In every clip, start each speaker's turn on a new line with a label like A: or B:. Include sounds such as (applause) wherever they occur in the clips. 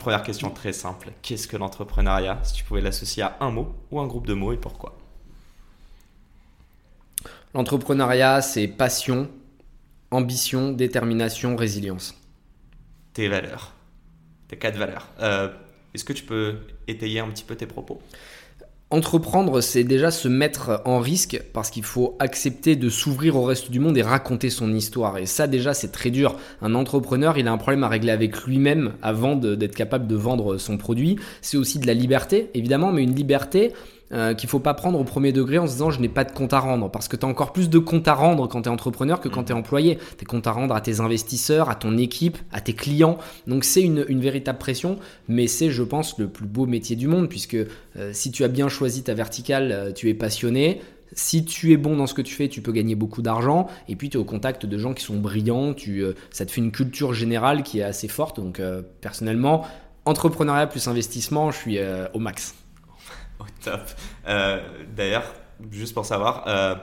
A: Première question très simple, qu'est-ce que l'entrepreneuriat Si tu pouvais l'associer à un mot ou un groupe de mots et pourquoi
B: L'entrepreneuriat, c'est passion, ambition, détermination, résilience.
A: Tes valeurs, tes quatre valeurs. Euh, Est-ce que tu peux étayer un petit peu tes propos?
B: Entreprendre, c'est déjà se mettre en risque parce qu'il faut accepter de s'ouvrir au reste du monde et raconter son histoire. Et ça, déjà, c'est très dur. Un entrepreneur, il a un problème à régler avec lui-même avant d'être capable de vendre son produit. C'est aussi de la liberté, évidemment, mais une liberté euh, qu'il faut pas prendre au premier degré en se disant je n'ai pas de compte à rendre parce que tu as encore plus de comptes à rendre quand tu es entrepreneur que quand tu es employé. Tu comptes à rendre à tes investisseurs, à ton équipe, à tes clients. Donc c'est une, véritable pression, mais c'est je pense le plus beau métier du monde puisque euh, si tu as bien choisi ta verticale, euh, tu es passionné. Si tu es bon dans ce que tu fais, tu peux gagner beaucoup d'argent. Et puis, tu es au contact de gens qui sont brillants. Tu, ça te fait une culture générale qui est assez forte. Donc, personnellement, entrepreneuriat plus investissement, je suis au max.
A: Top. Euh, d'ailleurs, juste pour savoir, euh,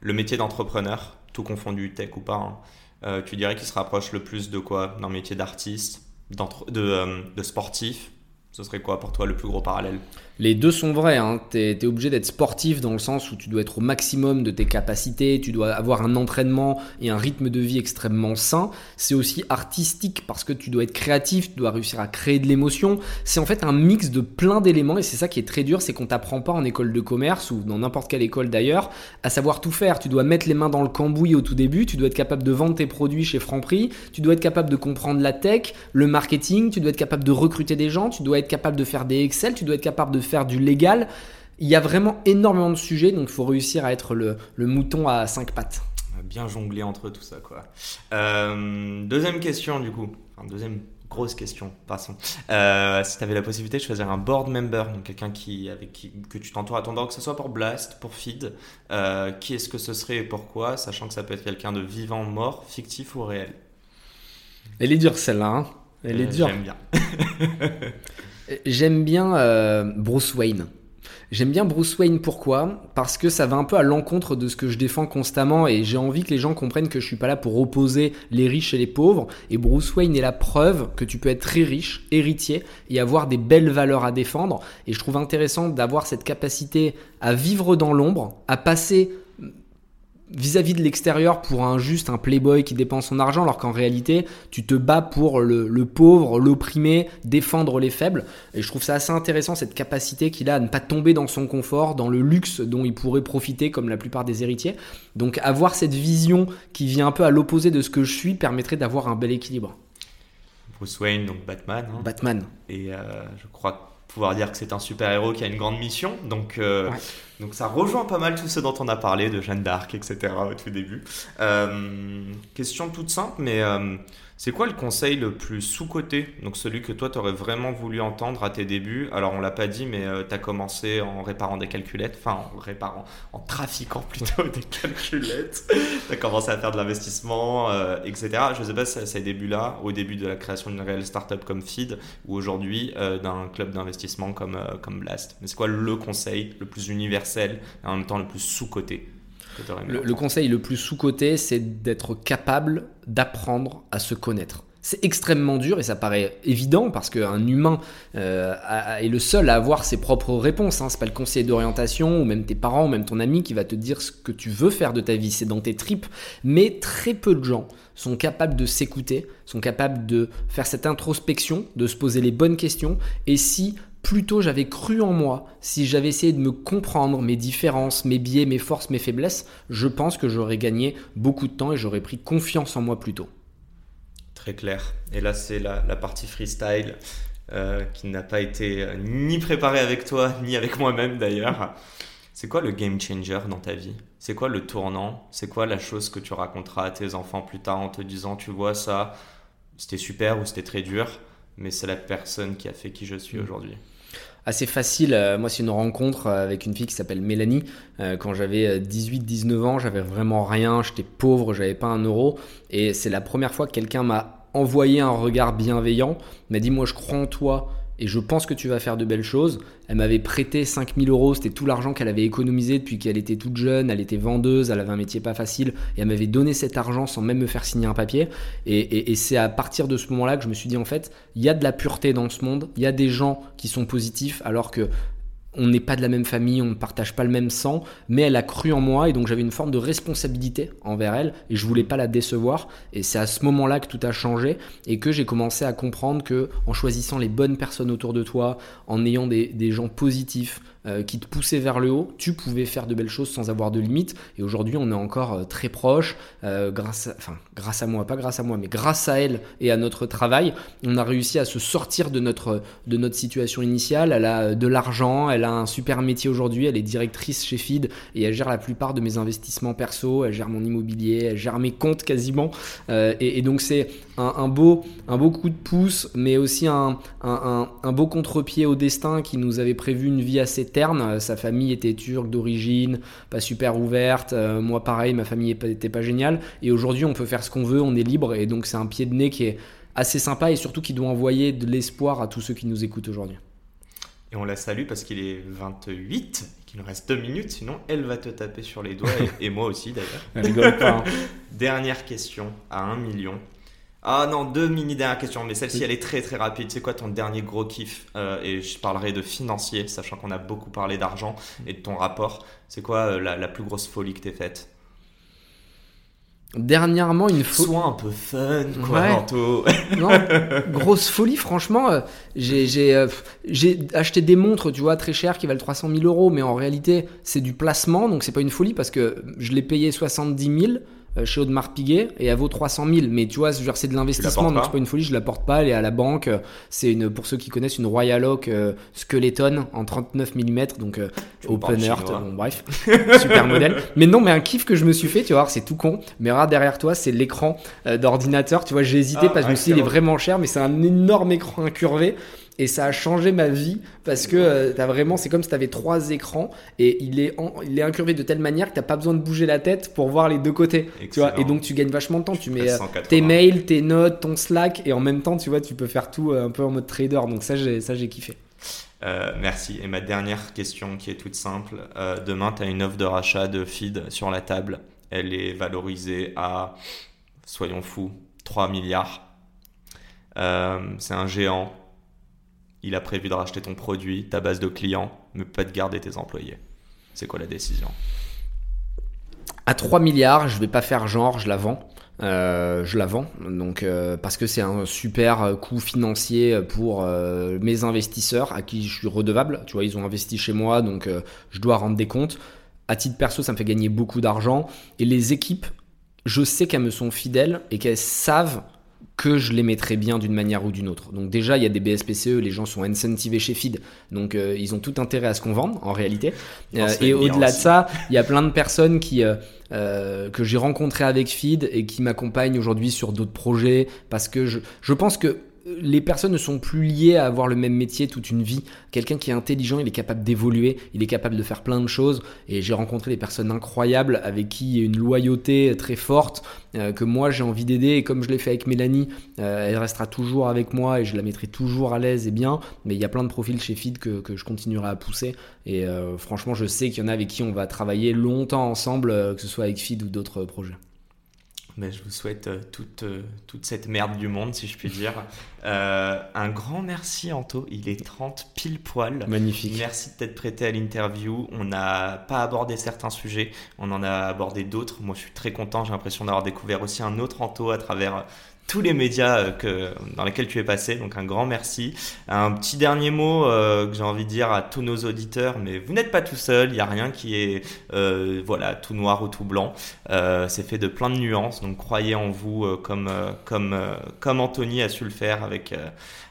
A: le métier d'entrepreneur, tout confondu, tech ou pas, hein, euh, tu dirais qu'il se rapproche le plus de quoi D'un métier d'artiste, de, de sportif? Ce serait quoi pour toi le plus gros parallèle?
B: Les deux sont vrais. Hein. Tu es, obligé d'être sportif dans le sens où tu dois être au maximum de tes capacités, tu dois avoir un entraînement et un rythme de vie extrêmement sain. C'est aussi artistique parce que tu dois être créatif, tu dois réussir à créer de l'émotion. C'est en fait un mix de plein d'éléments et c'est ça qui est très dur, c'est qu'on t'apprend pas en école de commerce ou dans n'importe quelle école d'ailleurs à savoir tout faire. Tu dois mettre les mains dans le cambouis au tout début, tu dois être capable de vendre tes produits chez Franprix, tu dois être capable de comprendre la tech, le marketing, tu dois être capable de recruter des gens, tu dois être capable de faire des Excel, tu dois être capable de faire du légal. Il y a vraiment énormément de sujets, donc il faut réussir à être le, mouton à cinq pattes.
A: Bien jongler entre tout ça, quoi. Euh, deuxième question, du coup. Enfin, deuxième grosse question, passons. Euh, si tu avais la possibilité de choisir un board member, donc quelqu'un qui, avec qui, que tu t'entoures à ton que ce soit pour Blast, pour Feed, euh, qui est-ce que ce serait et pourquoi, sachant que ça peut être quelqu'un de vivant, mort, fictif ou réel?
B: Elle est dure celle-là, hein. Elle est dure.
A: J'aime bien. (laughs)
B: J'aime bien euh, Bruce Wayne. J'aime bien Bruce Wayne pourquoi? Parce que ça va un peu à l'encontre de ce que je défends constamment et j'ai envie que les gens comprennent que je suis pas là pour opposer les riches et les pauvres. Et Bruce Wayne est la preuve que tu peux être très riche, héritier et avoir des belles valeurs à défendre. Et je trouve intéressant d'avoir cette capacité à vivre dans l'ombre, à passer vis-à-vis de l'extérieur pour un juste un playboy qui dépense son argent, alors qu'en réalité, tu te bats pour le, pauvre, l'opprimé, défendre les faibles. Et je trouve ça assez intéressant, cette capacité qu'il a à ne pas tomber dans son confort, dans le luxe dont il pourrait profiter comme la plupart des héritiers. Donc avoir cette vision qui vient un peu à l'opposé de ce que je suis permettrait d'avoir un bel équilibre.
A: Bruce Wayne, donc Batman. Hein.
B: Batman.
A: Et euh, je crois pouvoir dire que c'est un super-héros qui a une grande mission. Donc, euh, donc ça rejoint pas mal tout ce dont on a parlé, de Jeanne d'Arc, etc. au tout début. Euh, question toute simple, mais euh, c'est quoi le conseil le plus sous-coté Donc celui que toi, tu aurais vraiment voulu entendre à tes débuts? Alors on l'a pas dit, mais euh, tu as commencé en réparant des calculettes, enfin en réparant, en trafiquant (laughs) plutôt des calculettes. tu as commencé à faire de l'investissement, euh, etc. Je sais pas si ces débuts-là, au début de la création d'une réelle startup comme Feed, ou aujourd'hui euh, d'un club d'investissement comme, comme Blast. Mais c'est quoi le conseil le plus universel et en même temps le plus sous-coté?
B: Le, conseil le plus sous-coté, c'est d'être capable d'apprendre à se connaître. C'est extrêmement dur et ça paraît évident parce qu'un humain euh, est le seul à avoir ses propres réponses. Hein. C'est pas le conseiller d'orientation ou même tes parents ou même ton ami qui va te dire ce que tu veux faire de ta vie. C'est dans tes tripes. Mais très peu de gens sont capables de s'écouter, sont capables de faire cette introspection, de se poser les bonnes questions. Et si Plutôt j'avais cru en moi, si j'avais essayé de me comprendre mes différences, mes biais, mes forces, mes faiblesses, je pense que j'aurais gagné beaucoup de temps et j'aurais pris confiance en moi plus tôt.
A: Très clair. Et là, c'est la, partie freestyle euh, qui n'a pas été euh, ni préparée avec toi, (laughs) ni avec moi-même d'ailleurs. C'est quoi le game changer dans ta vie? C'est quoi le tournant? C'est quoi la chose que tu raconteras à tes enfants plus tard en te disant, tu vois ça, c'était super ou c'était très dur mais c'est la personne qui a fait qui je suis mm. aujourd'hui?
B: Assez facile. Euh, moi, c'est une rencontre avec une fille qui s'appelle Mélanie. Euh, quand j'avais 18-19 ans, j'avais vraiment rien, j'étais pauvre, j'avais pas un euro. Et c'est la première fois que quelqu'un m'a envoyé un regard bienveillant, m'a dit Moi, je crois en toi et je pense que tu vas faire de belles choses. Elle m'avait prêté 5000 euros, c'était tout l'argent qu'elle avait économisé depuis qu'elle était toute jeune, elle était vendeuse, elle avait un métier pas facile, et elle m'avait donné cet argent sans même me faire signer un papier. Et, c'est à partir de ce moment-là que je me suis dit, en fait, il y a de la pureté dans ce monde, il y a des gens qui sont positifs, alors que on n'est pas de la même famille, on ne partage pas le même sang, mais elle a cru en moi et donc j'avais une forme de responsabilité envers elle et je voulais pas la décevoir. Et c'est à ce moment-là que tout a changé et que j'ai commencé à comprendre que en choisissant les bonnes personnes autour de toi, en ayant des, des gens positifs, euh, qui te poussait vers le haut, tu pouvais faire de belles choses sans avoir de limites. Et aujourd'hui, on est encore euh, très proche, euh, grâce, à, enfin, grâce à moi, pas grâce à moi, mais grâce à elle et à notre travail, on a réussi à se sortir de notre, de notre situation initiale. Elle a de l'argent, elle a un super métier aujourd'hui, elle est directrice chez Feed et elle gère la plupart de mes investissements perso, elle gère mon immobilier, elle gère mes comptes quasiment. et, donc c'est un, beau, un beau coup de pouce, mais aussi un, un beau contre-pied au destin qui nous avait prévu une vie assez terne. Sa famille était turque d'origine, pas super ouverte. Euh, moi, pareil, ma famille n'était pas géniale. Et aujourd'hui, on peut faire ce qu'on veut, on est libre. Et donc, c'est un pied de nez qui est assez sympa et surtout qui doit envoyer de l'espoir à tous ceux qui nous écoutent aujourd'hui.
A: Et on la salue parce qu'il est 28, qu'il nous reste deux minutes, sinon elle va te taper sur les doigts et, moi aussi d'ailleurs. Hein. (laughs) Dernière question à 1 million. Ah non, deux mini dernières questions, mais celle-ci elle est très très rapide. C'est quoi ton dernier gros kiff euh, Et je parlerai de financier, sachant qu'on a beaucoup parlé d'argent et de ton rapport. C'est quoi euh, la, plus grosse folie que t'es faite?
B: Dernièrement, une folie.
A: Sois un peu fun, quoi, (laughs)
B: non, grosse folie, franchement. Euh, j'ai acheté des montres, tu vois, très chères qui valent 300 000 euros, mais en réalité, c'est du placement, donc c'est pas une folie parce que je l'ai payé 70 000. Euh, chez Audemars Piguet et elle vaut 300 000. Mais tu vois, c'est de l'investissement, donc c'est pas une folie, je la porte pas, elle est à la banque. C'est une, pour ceux qui connaissent, une Royal Oak euh, Skeleton en 39 mm, donc euh, open earth, bon, bref, (laughs) super modèle. Mais non, mais un kiff que je me suis fait, tu vois, c'est tout con. Mais regarde derrière toi, c'est l'écran d'ordinateur. Tu vois, j'ai hésité ah, parce que je me suis dit, il est vraiment cher, mais c'est un énorme écran incurvé et ça a changé ma vie parce que euh, as vraiment c'est comme si tu avais trois écrans et il est il est incurvé de telle manière que t'as pas besoin de bouger la tête pour voir les deux côtés tu vois et donc tu gagnes vachement de temps tu mets euh, tes mails tes notes ton Slack et en même temps tu vois tu peux faire tout euh, un peu en mode trader donc ça j'ai ça j'ai kiffé
A: merci. Et ma dernière question qui est toute simple. demain, tu as une offre de rachat de feed sur la table. Elle est valorisée à, soyons fous, 3 milliards. c'est un géant il a prévu de racheter ton produit, ta base de clients, mais pas de garder tes employés. C'est quoi la décision?
B: À 3 milliards, je vais pas faire genre, je la vends. Euh, je la vends donc euh, parce que c'est un super coût financier pour euh, mes investisseurs à qui je suis redevable. Tu vois, ils ont investi chez moi, donc je dois rendre des comptes. À titre perso, ça me fait gagner beaucoup d'argent. Et les équipes, je sais qu'elles me sont fidèles et qu'elles savent que je les mettrai bien d'une manière ou d'une autre. Donc déjà, il y a des BSPCE, les gens sont incentivés chez Feed, donc euh, ils ont tout intérêt à ce qu'on vende en réalité. Euh, et au-delà de ça, il y a plein de personnes qui euh, que j'ai rencontrées avec Feed et qui m'accompagnent aujourd'hui sur d'autres projets parce que je, je pense que les personnes ne sont plus liées à avoir le même métier toute une vie. Quelqu'un qui est intelligent, il est capable d'évoluer, il est capable de faire plein de choses. Et j'ai rencontré des personnes incroyables avec qui il y a une loyauté très forte euh, que moi j'ai envie d'aider. Et comme je l'ai fait avec Mélanie, euh, elle restera toujours avec moi et je la mettrai toujours à l'aise et bien. Mais il y a plein de profils chez Feed que, je continuerai à pousser. Et euh, franchement, je sais qu'il y en a avec qui on va travailler longtemps ensemble, que ce soit avec Feed ou d'autres projets.
A: Mais je vous souhaite euh, toute, euh, toute cette merde du monde, si je puis dire. (laughs) Euh, un grand merci, Anto. Il est 30 pile poil.
B: Magnifique.
A: Merci de t'être prêté à l'interview. On n'a pas abordé certains sujets, on en a abordé d'autres. Moi, je suis très content. J'ai l'impression d'avoir découvert aussi un autre Anto à travers tous les médias euh, dans lesquels tu es passé. Donc un grand merci. Un petit dernier mot euh, que j'ai envie de dire à tous nos auditeurs, mais vous n'êtes pas tout seul. Il n'y a rien qui est euh, voilà tout noir ou tout blanc. c'est fait de plein de nuances. Donc croyez en vous comme comme comme Anthony a su le faire avec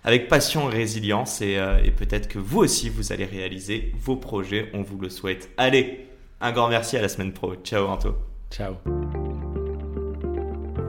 A: avec passion et résilience. Et, et peut-être que vous aussi vous allez réaliser vos projets. On vous le souhaite. Allez, un grand merci à la semaine pro. Ciao Anto.
B: Ciao.